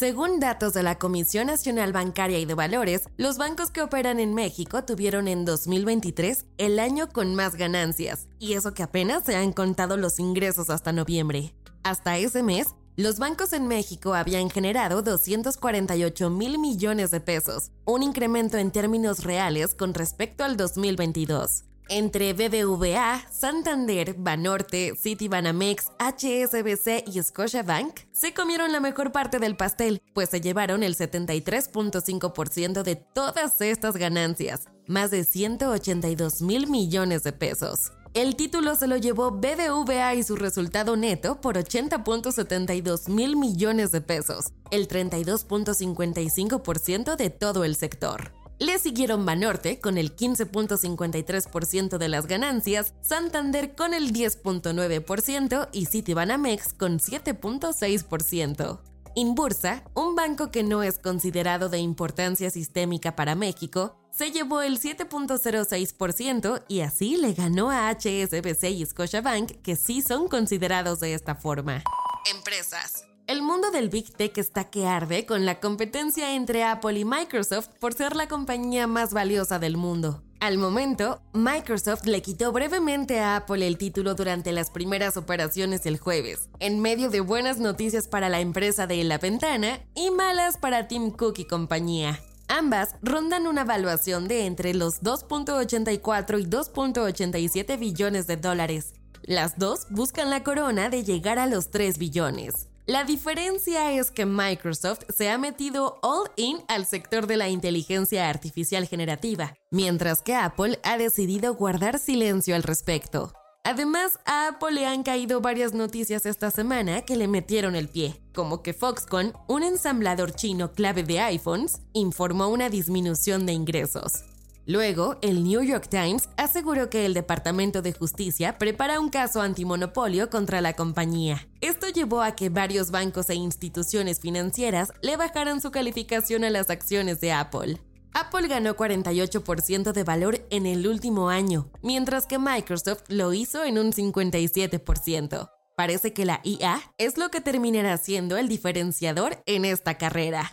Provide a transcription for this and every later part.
Según datos de la Comisión Nacional Bancaria y de Valores, los bancos que operan en México tuvieron en 2023 el año con más ganancias, y eso que apenas se han contado los ingresos hasta noviembre. Hasta ese mes, los bancos en México habían generado 248 mil millones de pesos, un incremento en términos reales con respecto al 2022 entre BBVA, Santander, Banorte, Citibanamex, HSBC y Scotiabank se comieron la mejor parte del pastel, pues se llevaron el 73.5% de todas estas ganancias, más de 182 mil millones de pesos. El título se lo llevó BBVA y su resultado neto por 80.72 mil millones de pesos, el 32.55% de todo el sector. Le siguieron Banorte con el 15.53% de las ganancias, Santander con el 10.9% y Citibanamex con 7.6%. Inbursa, un banco que no es considerado de importancia sistémica para México, se llevó el 7.06% y así le ganó a HSBC y Scotiabank, que sí son considerados de esta forma. Empresas. El mundo del Big Tech está que arde con la competencia entre Apple y Microsoft por ser la compañía más valiosa del mundo. Al momento, Microsoft le quitó brevemente a Apple el título durante las primeras operaciones el jueves, en medio de buenas noticias para la empresa de la ventana y malas para Tim Cook y compañía. Ambas rondan una evaluación de entre los 2.84 y 2.87 billones de dólares. Las dos buscan la corona de llegar a los 3 billones. La diferencia es que Microsoft se ha metido all in al sector de la inteligencia artificial generativa, mientras que Apple ha decidido guardar silencio al respecto. Además, a Apple le han caído varias noticias esta semana que le metieron el pie, como que Foxconn, un ensamblador chino clave de iPhones, informó una disminución de ingresos. Luego, el New York Times aseguró que el Departamento de Justicia prepara un caso antimonopolio contra la compañía. Esto llevó a que varios bancos e instituciones financieras le bajaran su calificación a las acciones de Apple. Apple ganó 48% de valor en el último año, mientras que Microsoft lo hizo en un 57%. Parece que la IA es lo que terminará siendo el diferenciador en esta carrera.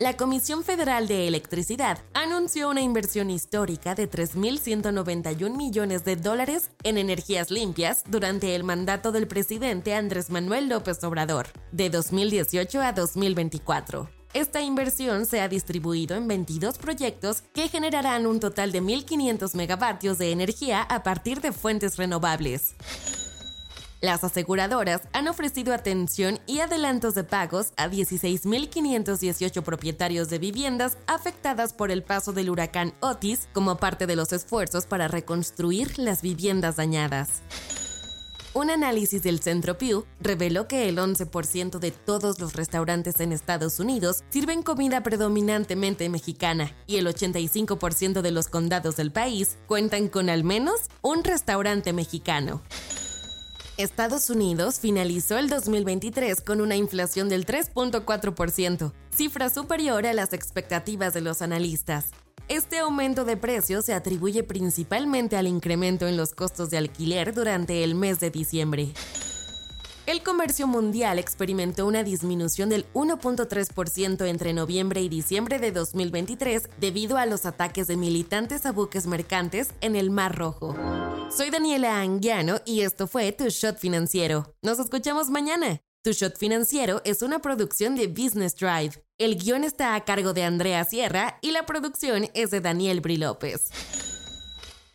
La Comisión Federal de Electricidad anunció una inversión histórica de 3.191 millones de dólares en energías limpias durante el mandato del presidente Andrés Manuel López Obrador, de 2018 a 2024. Esta inversión se ha distribuido en 22 proyectos que generarán un total de 1.500 megavatios de energía a partir de fuentes renovables. Las aseguradoras han ofrecido atención y adelantos de pagos a 16.518 propietarios de viviendas afectadas por el paso del huracán Otis como parte de los esfuerzos para reconstruir las viviendas dañadas. Un análisis del Centro Pew reveló que el 11% de todos los restaurantes en Estados Unidos sirven comida predominantemente mexicana y el 85% de los condados del país cuentan con al menos un restaurante mexicano. Estados Unidos finalizó el 2023 con una inflación del 3.4%, cifra superior a las expectativas de los analistas. Este aumento de precios se atribuye principalmente al incremento en los costos de alquiler durante el mes de diciembre. El comercio mundial experimentó una disminución del 1.3% entre noviembre y diciembre de 2023 debido a los ataques de militantes a buques mercantes en el Mar Rojo. Soy Daniela Anguiano y esto fue Tu Shot Financiero. Nos escuchamos mañana. Tu Shot Financiero es una producción de Business Drive. El guion está a cargo de Andrea Sierra y la producción es de Daniel Bri López.